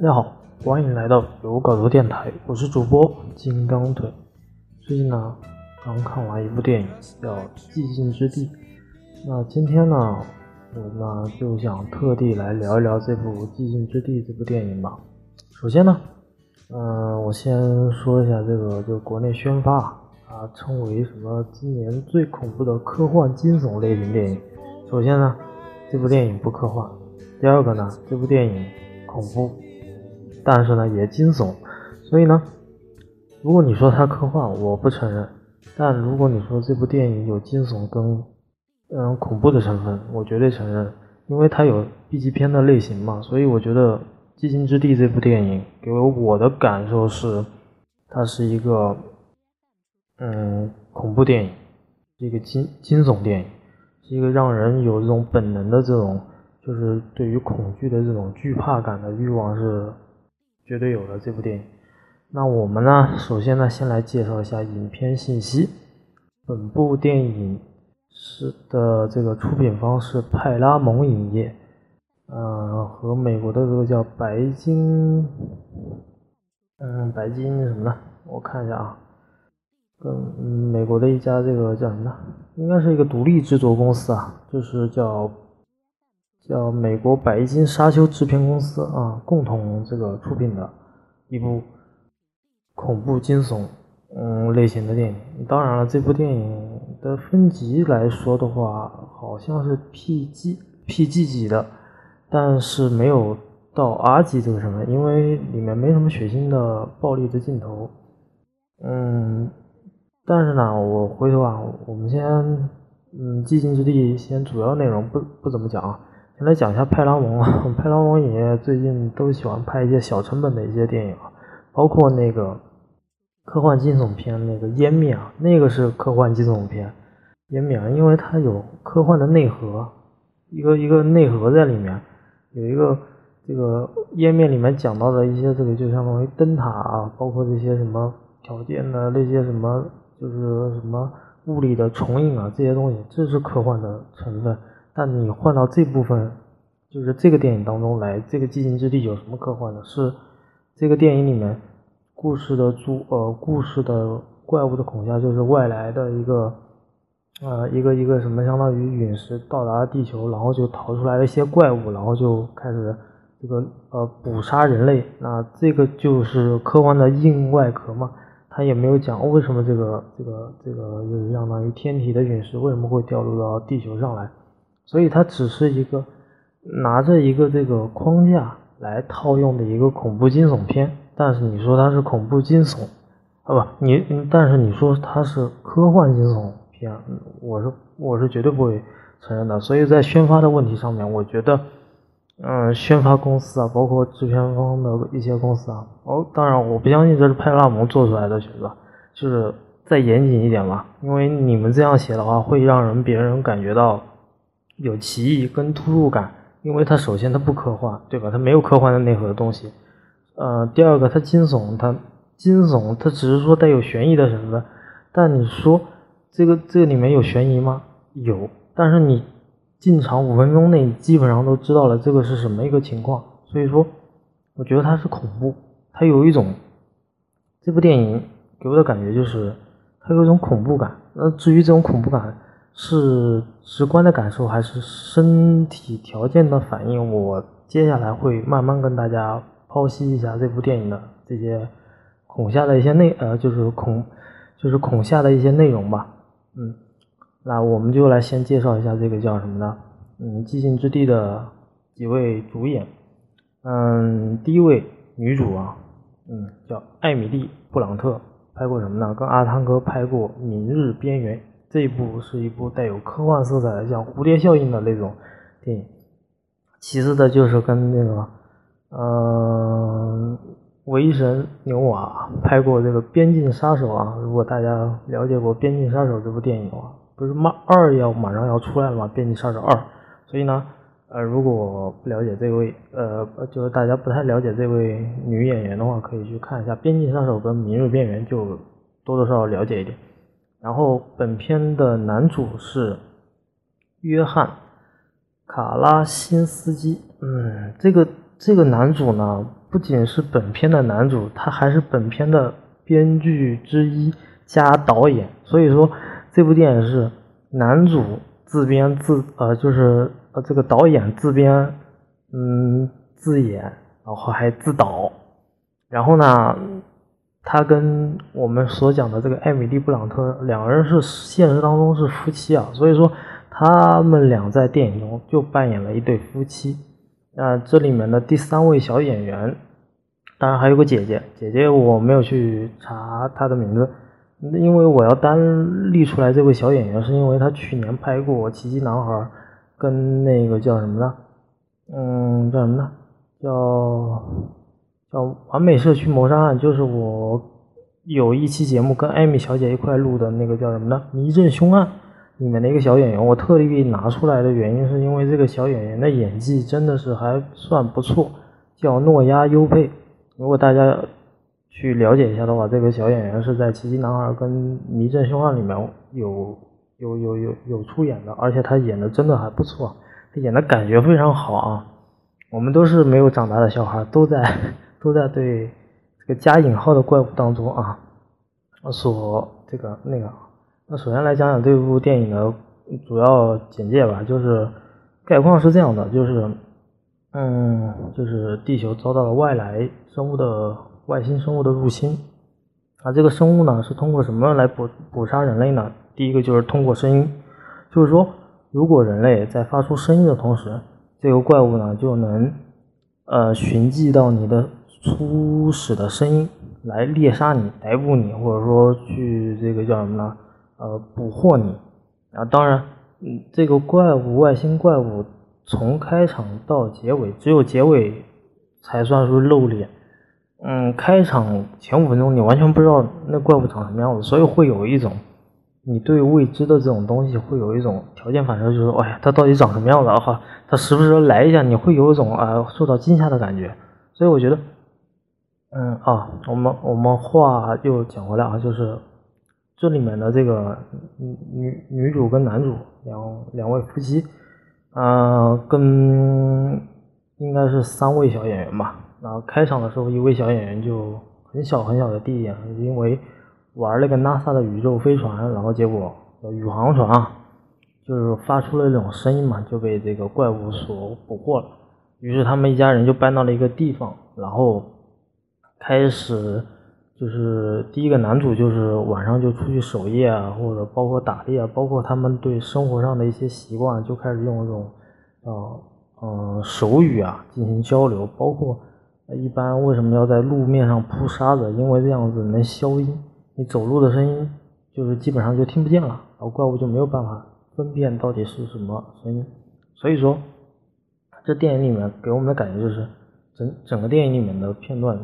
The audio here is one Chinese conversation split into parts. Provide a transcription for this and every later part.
大家好，欢迎来到有稿头电台，我是主播金刚腿。最近呢，刚看完一部电影叫《寂静之地》，那今天呢，我呢就想特地来聊一聊这部《寂静之地》这部电影吧。首先呢，嗯，我先说一下这个，就国内宣发啊，称为什么今年最恐怖的科幻惊悚类型电影。首先呢，这部电影不科幻；第二个呢，这部电影恐怖。但是呢，也惊悚，所以呢，如果你说它科幻，我不承认；但如果你说这部电影有惊悚跟嗯恐怖的成分，我绝对承认，因为它有 B 级片的类型嘛。所以我觉得《寂静之地》这部电影给我的感受是，它是一个嗯恐怖电影，是一个惊惊悚电影，是一个让人有这种本能的这种，就是对于恐惧的这种惧怕感的欲望是。绝对有的这部电影。那我们呢，首先呢，先来介绍一下影片信息。本部电影是的这个出品方是派拉蒙影业，呃，和美国的这个叫白金，嗯，白金什么呢？我看一下啊，跟美国的一家这个叫什么呢？应该是一个独立制作公司啊，就是叫。叫美国白金沙丘制片公司啊，共同这个出品的一部恐怖惊悚嗯类型的电影。当然了，这部电影的分级来说的话，好像是 PG PG 级的，但是没有到 R 级这个成分，因为里面没什么血腥的暴力的镜头。嗯，但是呢，我回头啊，我们先嗯寂静之地先主要内容不不怎么讲啊。来讲一下派拉蒙啊，派拉蒙影业最近都喜欢拍一些小成本的一些电影，包括那个科幻惊悚片那个《湮灭》啊，那个是科幻惊悚片，《湮灭》啊，因为它有科幻的内核，一个一个内核在里面，有一个这个《湮灭》里面讲到的一些这个就相当于灯塔啊，包括这些什么条件的那些什么就是什么物理的重影啊这些东西，这是科幻的成分。那你换到这部分，就是这个电影当中来，这个寂静之地有什么科幻的？是这个电影里面故事的主呃故事的怪物的恐吓，就是外来的一个呃一个一个什么，相当于陨石到达地球，然后就逃出来了一些怪物，然后就开始这个呃捕杀人类。那这个就是科幻的硬外壳嘛？他也没有讲为什么这个这个这个就是相当于天体的陨石为什么会掉落到地球上来。所以它只是一个拿着一个这个框架来套用的一个恐怖惊悚片，但是你说它是恐怖惊悚，啊不，你但是你说它是科幻惊悚片，我是我是绝对不会承认的。所以在宣发的问题上面，我觉得，嗯，宣发公司啊，包括制片方的一些公司啊，哦，当然我不相信这是派拉蒙做出来的选择，就是再严谨一点吧，因为你们这样写的话，会让人别人感觉到。有歧义跟突兀感，因为它首先它不科幻，对吧？它没有科幻的内核的东西。呃，第二个它惊悚，它惊悚，它只是说带有悬疑的成分。但你说这个这里面有悬疑吗？有，但是你进场五分钟内基本上都知道了这个是什么一个情况。所以说，我觉得它是恐怖，它有一种这部电影给我的感觉就是它有一种恐怖感。那至于这种恐怖感。是直观的感受还是身体条件的反应？我接下来会慢慢跟大家剖析一下这部电影的这些恐吓的一些内呃，就是恐就是恐吓的一些内容吧。嗯，那我们就来先介绍一下这个叫什么呢？嗯，寂静之地的几位主演。嗯，第一位女主啊，嗯，叫艾米丽·布朗特，拍过什么呢？跟阿汤哥拍过《明日边缘》。这一部是一部带有科幻色彩的，像蝴蝶效应的那种电影。其次的就是跟那个，嗯，维神牛瓦拍过这个《边境杀手》啊。如果大家了解过《边境杀手》这部电影的话，不是马二要马上要出来了吗？《边境杀手二》。所以呢，呃，如果不了解这位，呃，就是大家不太了解这位女演员的话，可以去看一下《边境杀手》跟《明日边缘》，就多多少少了解一点。然后本片的男主是约翰·卡拉辛斯基，嗯，这个这个男主呢不仅是本片的男主，他还是本片的编剧之一加导演。所以说，这部电影是男主自编自呃，就是呃这个导演自编，嗯自演，然后还自导。然后呢，他跟我们所讲的这个艾米丽布朗特两个人是现实当中是夫妻啊，所以说他们俩在电影中就扮演了一对夫妻。那这里面的第三位小演员，当然还有个姐姐，姐姐我没有去查她的名字，因为我要单立出来这位小演员，是因为她去年拍过《奇迹男孩》，跟那个叫什么呢？嗯，叫什么呢？叫叫《完美社区谋杀案》，就是我有一期节目跟艾米小姐一块录的那个叫什么呢？《迷阵凶案》。里面的一个小演员，我特地拿出来的原因是因为这个小演员的演技真的是还算不错，叫诺亚优佩。如果大家去了解一下的话，这个小演员是在《奇迹男孩》跟《迷阵凶案》里面有有有有有出演的，而且他演的真的还不错，他演的感觉非常好啊。我们都是没有长大的小孩，都在都在对这个加引号的怪物当中啊，所这个那个。那首先来讲讲这部电影的主要简介吧，就是概况是这样的，就是，嗯，就是地球遭到了外来生物的外星生物的入侵，啊，这个生物呢是通过什么来捕捕杀人类呢？第一个就是通过声音，就是说，如果人类在发出声音的同时，这个怪物呢就能，呃，寻迹到你的初始的声音来猎杀你、逮捕你，或者说去这个叫什么呢？呃，捕获你啊！当然，嗯，这个怪物，外星怪物，从开场到结尾，只有结尾才算是露脸。嗯，开场前五分钟你完全不知道那怪物长什么样子，所以会有一种你对未知的这种东西会有一种条件反射，就是哎呀，它到底长什么样子？哈，它时不时来一下，你会有一种啊受到惊吓的感觉。所以我觉得，嗯啊，我们我们话又讲回来啊，就是。这里面的这个女女主跟男主两两位夫妻，呃，跟应该是三位小演员吧。然后开场的时候，一位小演员就很小很小的地点，因为玩那个 NASA 的宇宙飞船，然后结果宇航船啊，就是发出了这种声音嘛，就被这个怪物所捕获了。于是他们一家人就搬到了一个地方，然后开始。就是第一个男主，就是晚上就出去守夜啊，或者包括打猎啊，包括他们对生活上的一些习惯，就开始用这种，呃，嗯，手语啊进行交流。包括一般为什么要在路面上铺沙子？因为这样子能消音，你走路的声音就是基本上就听不见了，然后怪物就没有办法分辨到底是什么声音。所以说，这电影里面给我们的感觉就是，整整个电影里面的片段。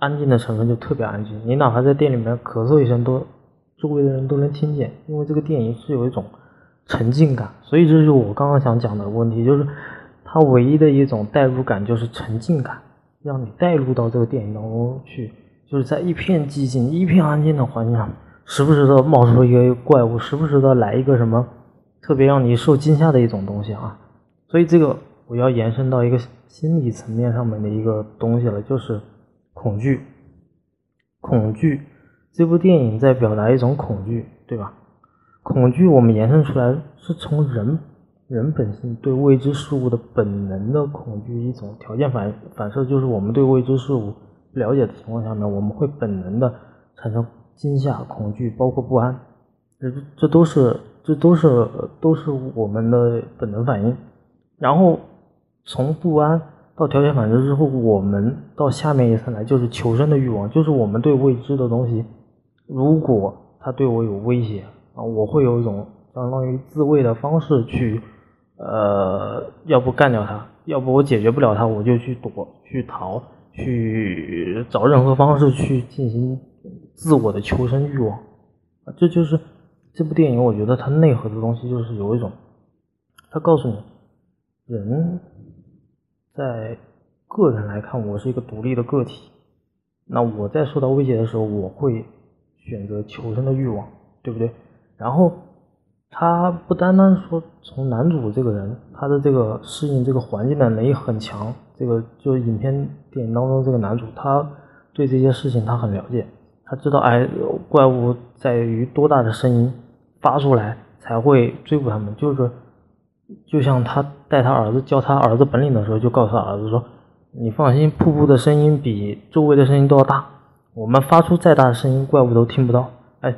安静的成分就特别安静，你哪怕在店里面咳嗽一声，都周围的人都能听见，因为这个电影是有一种沉浸感，所以这就是我刚刚想讲的问题，就是它唯一的一种代入感就是沉浸感，让你带入到这个电影当中去，就是在一片寂静、一片安静的环境上，时不时的冒出一个怪物，时不时的来一个什么特别让你受惊吓的一种东西啊，所以这个我要延伸到一个心理层面上面的一个东西了，就是。恐惧，恐惧，这部电影在表达一种恐惧，对吧？恐惧我们延伸出来是从人人本性对未知事物的本能的恐惧一种条件反反射，就是我们对未知事物不了解的情况下面，我们会本能的产生惊吓、恐惧，包括不安，这这都是这都是都是我们的本能反应。然后从不安。到条件反射之后，我们到下面一层来就是求生的欲望，就是我们对未知的东西，如果它对我有威胁啊，我会有一种相当于自卫的方式去，呃，要不干掉它，要不我解决不了它，我就去躲、去逃、去找任何方式去进行自我的求生欲望啊，这就是这部电影，我觉得它内核的东西就是有一种，它告诉你人。在个人来看，我是一个独立的个体。那我在受到威胁的时候，我会选择求生的欲望，对不对？然后他不单单说从男主这个人，他的这个适应这个环境的能力很强，这个就是影片电影当中这个男主，他对这些事情他很了解，他知道哎怪物在于多大的声音发出来才会追捕他们，就是就像他带他儿子教他儿子本领的时候，就告诉他儿子说，你放心，瀑布的声音比周围的声音都要大，我们发出再大的声音，怪物都听不到，哎。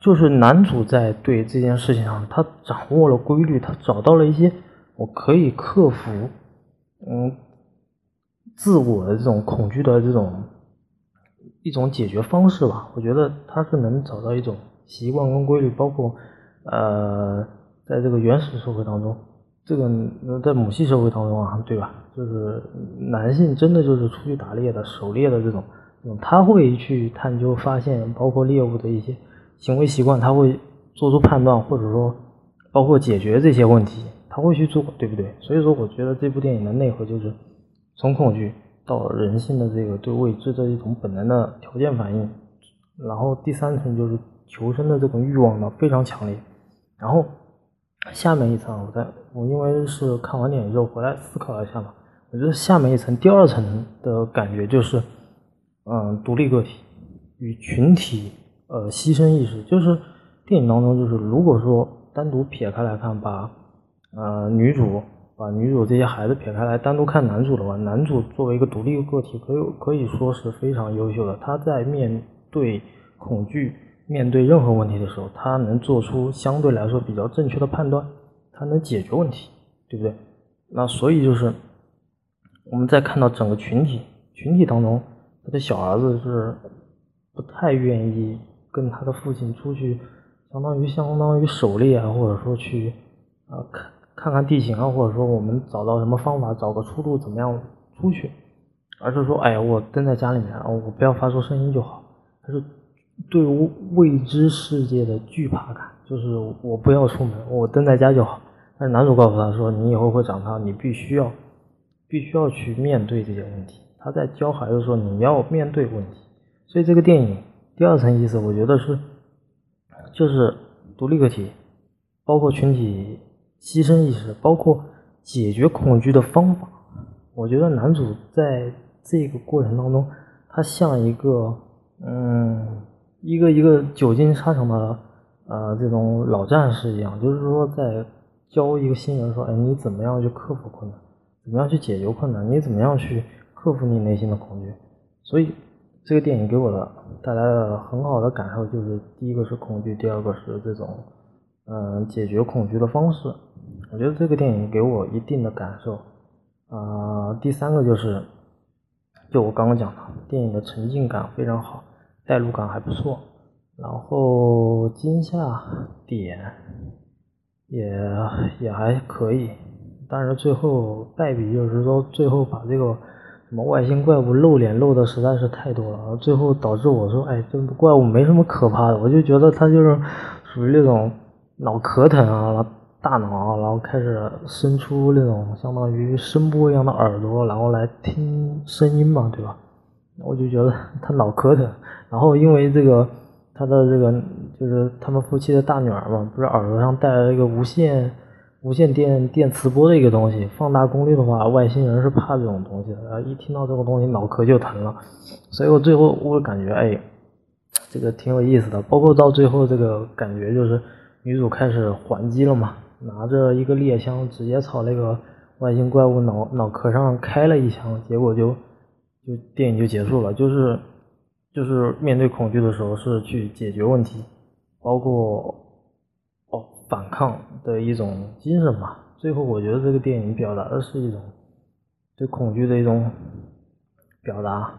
就是男主在对这件事情上，他掌握了规律，他找到了一些我可以克服，嗯，自我的这种恐惧的这种一种解决方式吧。我觉得他是能找到一种习惯跟规律，包括呃，在这个原始社会当中，这个在母系社会当中啊，对吧？就是男性真的就是出去打猎的、狩猎的这种，他会去探究、发现，包括猎物的一些。行为习惯，他会做出判断，或者说包括解决这些问题，他会去做，对不对？所以说，我觉得这部电影的内核就是从恐惧到人性的这个对未知的一种本能的条件反应，然后第三层就是求生的这种欲望呢非常强烈，然后下面一层，我在我因为是看完电影之后回来思考了一下嘛，我觉得下面一层第二层的感觉就是，嗯，独立个体与群体。呃，牺牲意识就是电影当中，就是如果说单独撇开来看，把呃女主把女主这些孩子撇开来，单独看男主的话，男主作为一个独立个体，可以可以说是非常优秀的。他在面对恐惧、面对任何问题的时候，他能做出相对来说比较正确的判断，他能解决问题，对不对？那所以就是我们再看到整个群体，群体当中，他的小儿子是不太愿意。跟他的父亲出去，相当于相当于狩猎啊，或者说去啊看看看地形啊，或者说我们找到什么方法，找个出路，怎么样出去？而是说，哎，我蹲在家里面，我不要发出声音就好。他是对未知世界的惧怕感，就是我不要出门，我蹲在家就好。但是男主告诉他说，你以后会长大，你必须要必须要去面对这些问题。他在教孩子说，你要面对问题。所以这个电影。第二层意思，我觉得是，就是独立个体，包括群体牺牲意识，包括解决恐惧的方法。我觉得男主在这个过程当中，他像一个，嗯，一个一个久经沙场的呃这种老战士一样，就是说在教一个新人说，哎，你怎么样去克服困难，怎么样去解决困难，你怎么样去克服你内心的恐惧，所以。这个电影给我的带来了很好的感受，就是第一个是恐惧，第二个是这种嗯解决恐惧的方式。我觉得这个电影给我一定的感受。啊，第三个就是，就我刚刚讲的，电影的沉浸感非常好，代入感还不错，然后惊吓点也也还可以，但是最后败笔就是说最后把这个。什么外星怪物露脸露的实在是太多了，最后导致我说，哎，这怪物没什么可怕的，我就觉得它就是属于那种脑壳疼啊，大脑啊，然后开始伸出那种相当于声波一样的耳朵，然后来听声音嘛，对吧？我就觉得他脑壳疼，然后因为这个他的这个就是他们夫妻的大女儿嘛，不是耳朵上戴了一个无线。无线电电磁波的一个东西，放大功率的话，外星人是怕这种东西的。然后一听到这个东西，脑壳就疼了。所以我最后我感觉，哎，这个挺有意思的。包括到最后这个感觉，就是女主开始还击了嘛，拿着一个猎枪，直接朝那个外星怪物脑脑壳上开了一枪，结果就就电影就结束了。就是就是面对恐惧的时候，是去解决问题，包括哦。反抗的一种精神吧。最后，我觉得这个电影表达的是一种对恐惧的一种表达。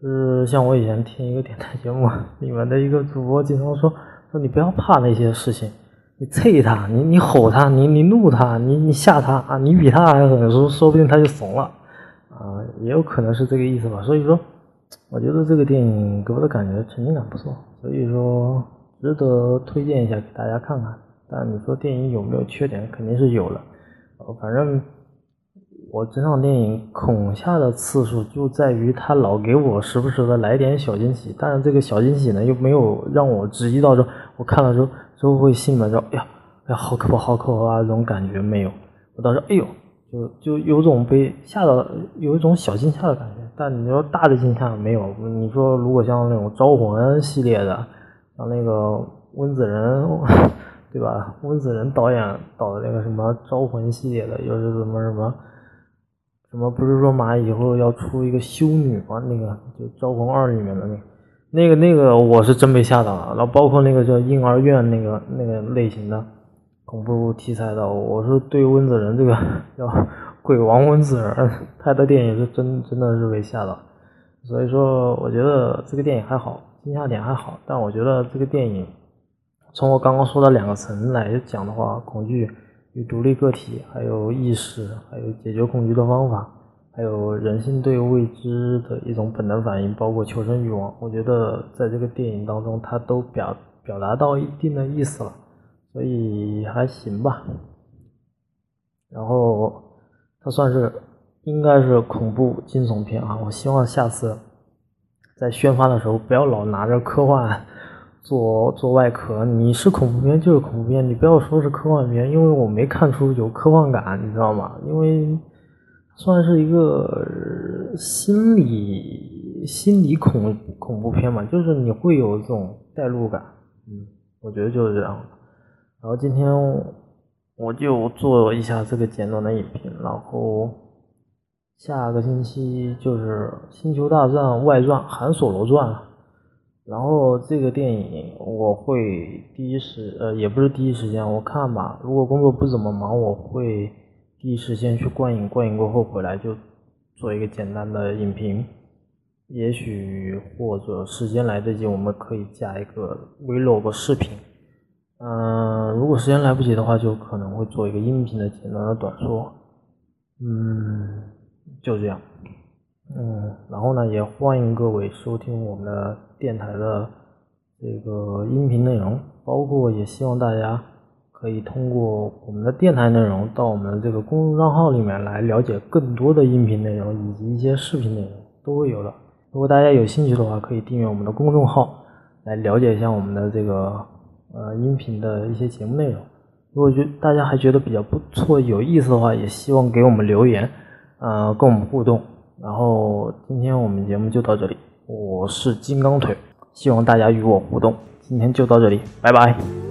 就是像我以前听一个电台节目，里面的一个主播经常说：“说你不要怕那些事情，你啐他，你你吼他，你你怒他，你你吓他啊，你比他还狠，说说不定他就怂了啊，也有可能是这个意思吧。”所以说，我觉得这个电影给我的感觉沉浸感不错，所以说值得推荐一下给大家看看。但你说电影有没有缺点？肯定是有了。反正我整场电影恐吓的次数就在于他老给我时不时的来点小惊喜，但是这个小惊喜呢又没有让我质疑到说我看了之后之后会心里面说，哎呀，哎呀，好可怕，好可怕这种感觉没有。我当时，哎呦，就就有种被吓到，有一种小惊吓的感觉。但你说大的惊吓没有。你说如果像那种招魂系列的，像那个温子仁，对吧？温子仁导演导的那个什么招魂系列的，又是什么什么。什么不是说马以后要出一个修女吗？那个就《招魂二》里面的那，那个那个我是真被吓到了。然后包括那个叫婴儿院那个那个类型的恐怖题材的，我是对温子仁这个 叫鬼王温子仁拍的电影是真真的是被吓到。所以说，我觉得这个电影还好，惊吓点还好。但我觉得这个电影从我刚刚说的两个层来讲的话，恐惧。与独立个体，还有意识，还有解决恐惧的方法，还有人性对未知的一种本能反应，包括求生欲望。我觉得在这个电影当中，它都表表达到一定的意思了，所以还行吧。然后它算是应该是恐怖惊悚片啊！我希望下次在宣发的时候不要老拿着科幻。做做外壳，你是恐怖片就是恐怖片，你不要说是科幻片，因为我没看出有科幻感，你知道吗？因为算是一个心理心理恐恐怖片嘛，就是你会有这种代入感，嗯，我觉得就是这样。然后今天我就做一下这个简短的影评，然后下个星期就是《星球大战外传：韩索罗传》。然后这个电影我会第一时呃也不是第一时间我看吧，如果工作不怎么忙，我会第一时间去观影，观影过后回来就做一个简单的影评。也许或者时间来得及，我们可以加一个 vlog 视频。嗯，如果时间来不及的话，就可能会做一个音频的简单的短说。嗯，就这样。嗯，然后呢，也欢迎各位收听我们的电台的这个音频内容，包括也希望大家可以通过我们的电台内容到我们的这个公众账号里面来了解更多的音频内容以及一些视频内容都会有的。如果大家有兴趣的话，可以订阅我们的公众号来了解一下我们的这个呃音频的一些节目内容。如果觉大家还觉得比较不错、有意思的话，也希望给我们留言，呃，跟我们互动。然后今天我们节目就到这里，我是金刚腿，希望大家与我互动。今天就到这里，拜拜。